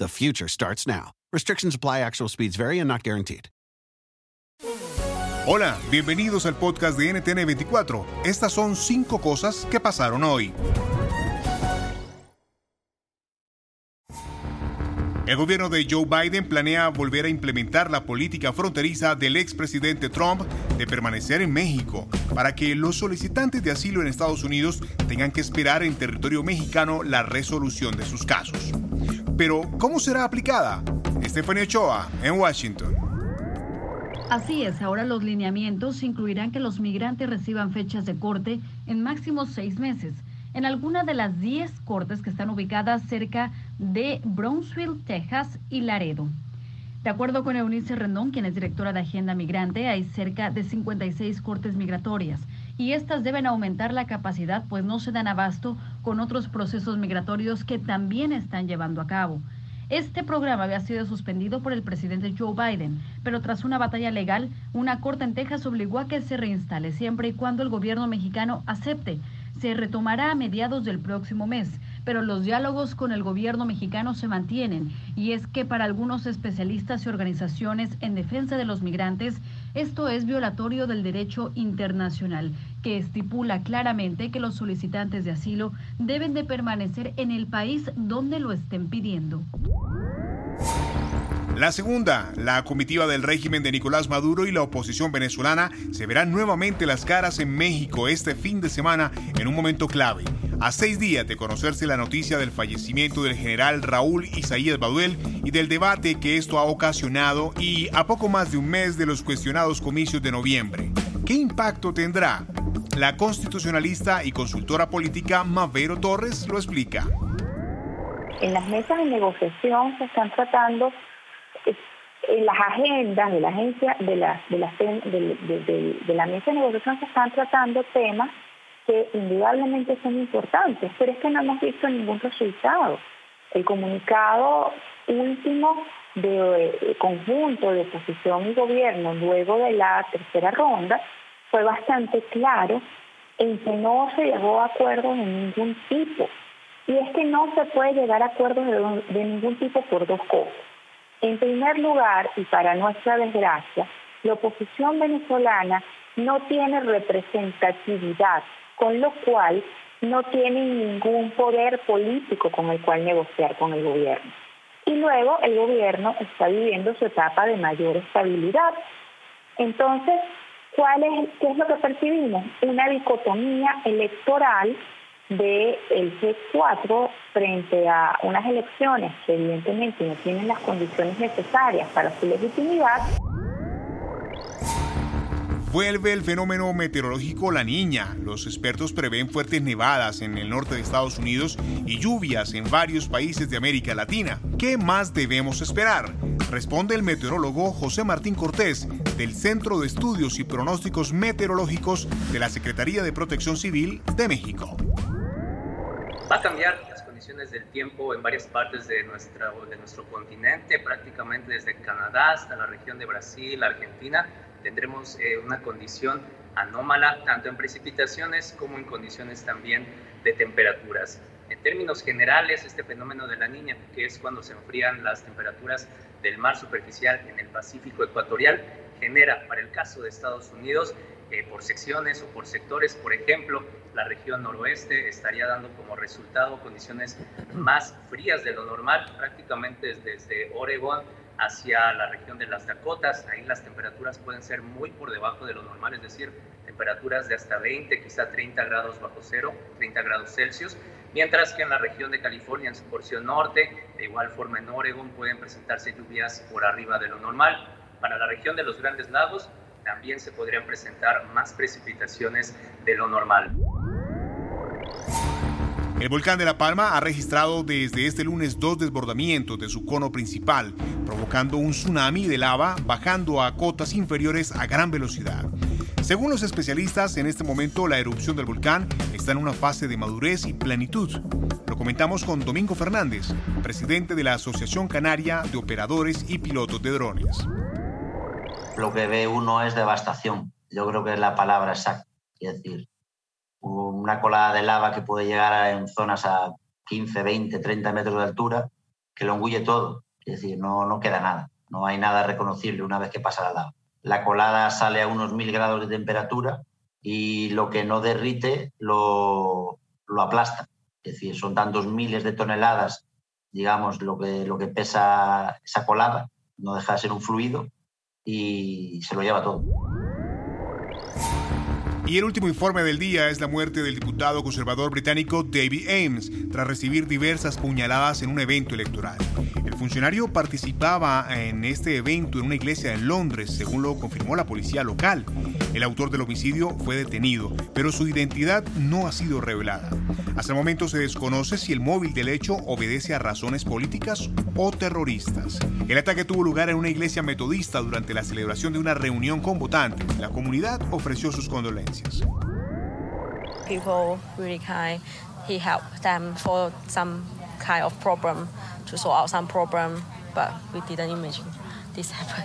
The future starts now. Restrictions apply, actual speeds vary and not guaranteed. Hola, bienvenidos al podcast de NTN24. Estas son cinco cosas que pasaron hoy. El gobierno de Joe Biden planea volver a implementar la política fronteriza del expresidente Trump de permanecer en México para que los solicitantes de asilo en Estados Unidos tengan que esperar en territorio mexicano la resolución de sus casos. Pero, ¿cómo será aplicada? Stephanie Ochoa, en Washington. Así es, ahora los lineamientos incluirán que los migrantes reciban fechas de corte en máximo seis meses en alguna de las 10 cortes que están ubicadas cerca de Brownsville, Texas y Laredo. De acuerdo con Eunice Rendón, quien es directora de Agenda Migrante, hay cerca de 56 cortes migratorias y estas deben aumentar la capacidad pues no se dan abasto con otros procesos migratorios que también están llevando a cabo. Este programa había sido suspendido por el presidente Joe Biden, pero tras una batalla legal, una corte en Texas obligó a que se reinstale siempre y cuando el gobierno mexicano acepte se retomará a mediados del próximo mes, pero los diálogos con el gobierno mexicano se mantienen y es que para algunos especialistas y organizaciones en defensa de los migrantes, esto es violatorio del derecho internacional, que estipula claramente que los solicitantes de asilo deben de permanecer en el país donde lo estén pidiendo. La segunda, la comitiva del régimen de Nicolás Maduro y la oposición venezolana se verán nuevamente las caras en México este fin de semana en un momento clave. A seis días de conocerse la noticia del fallecimiento del general Raúl Isaías Baduel y del debate que esto ha ocasionado y a poco más de un mes de los cuestionados comicios de noviembre. ¿Qué impacto tendrá? La constitucionalista y consultora política Mavero Torres lo explica. En las mesas de negociación se están tratando en las agendas de la agencia de la, de la, de, mesa de negociación se están tratando temas que indudablemente son importantes, pero es que no hemos visto ningún resultado. El comunicado último de, conjunto de oposición y gobierno luego de la tercera ronda fue bastante claro en que no se llegó a acuerdos de ningún tipo. Y es que no se puede llegar a acuerdos de ningún tipo por dos cosas. En primer lugar, y para nuestra desgracia, la oposición venezolana no tiene representatividad, con lo cual no tiene ningún poder político con el cual negociar con el gobierno. Y luego el gobierno está viviendo su etapa de mayor estabilidad. Entonces, ¿cuál es, ¿qué es lo que percibimos? Una dicotomía electoral del G4 frente a unas elecciones que evidentemente no tienen las condiciones necesarias para su legitimidad. Vuelve el fenómeno meteorológico La Niña. Los expertos prevén fuertes nevadas en el norte de Estados Unidos y lluvias en varios países de América Latina. ¿Qué más debemos esperar? Responde el meteorólogo José Martín Cortés del Centro de Estudios y Pronósticos Meteorológicos de la Secretaría de Protección Civil de México. Va a cambiar las condiciones del tiempo en varias partes de, nuestra, de nuestro continente, prácticamente desde Canadá hasta la región de Brasil, Argentina. Tendremos eh, una condición anómala, tanto en precipitaciones como en condiciones también de temperaturas. En términos generales, este fenómeno de la niña, que es cuando se enfrían las temperaturas del mar superficial en el Pacífico ecuatorial, genera, para el caso de Estados Unidos, eh, por secciones o por sectores, por ejemplo, la región noroeste estaría dando como resultado condiciones más frías de lo normal, prácticamente desde Oregón hacia la región de las Dakotas. Ahí las temperaturas pueden ser muy por debajo de lo normal, es decir, temperaturas de hasta 20, quizá 30 grados bajo cero, 30 grados Celsius, mientras que en la región de California, en su porción norte, de igual forma en Oregon, pueden presentarse lluvias por arriba de lo normal. Para la región de los Grandes Lagos, también se podrían presentar más precipitaciones de lo normal. El volcán de La Palma ha registrado desde este lunes dos desbordamientos de su cono principal, provocando un tsunami de lava bajando a cotas inferiores a gran velocidad. Según los especialistas, en este momento la erupción del volcán está en una fase de madurez y plenitud. Lo comentamos con Domingo Fernández, presidente de la Asociación Canaria de Operadores y Pilotos de Drones. Lo que ve uno es devastación. Yo creo que es la palabra exacta. Es decir, una colada de lava que puede llegar en zonas a 15, 20, 30 metros de altura, que lo engulle todo. Es decir, no, no queda nada, no hay nada reconocible una vez que pasa la lava. La colada sale a unos mil grados de temperatura y lo que no derrite lo, lo aplasta. Es decir, son tantos miles de toneladas, digamos, lo que, lo que pesa esa colada, no deja de ser un fluido y se lo lleva todo. Y el último informe del día es la muerte del diputado conservador británico David Ames tras recibir diversas puñaladas en un evento electoral. El funcionario participaba en este evento en una iglesia en Londres, según lo confirmó la policía local. El autor del homicidio fue detenido, pero su identidad no ha sido revelada. Hasta el momento se desconoce si el móvil del hecho obedece a razones políticas o terroristas. El ataque tuvo lugar en una iglesia metodista durante la celebración de una reunión con votantes. La comunidad ofreció sus condolencias. People really kind. He helped them for some kind of problem to sort out some problem, but we didn't imagine this happen.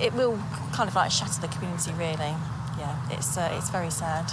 It will kind of like shatter the community, really. Yeah, it's uh, it's very sad.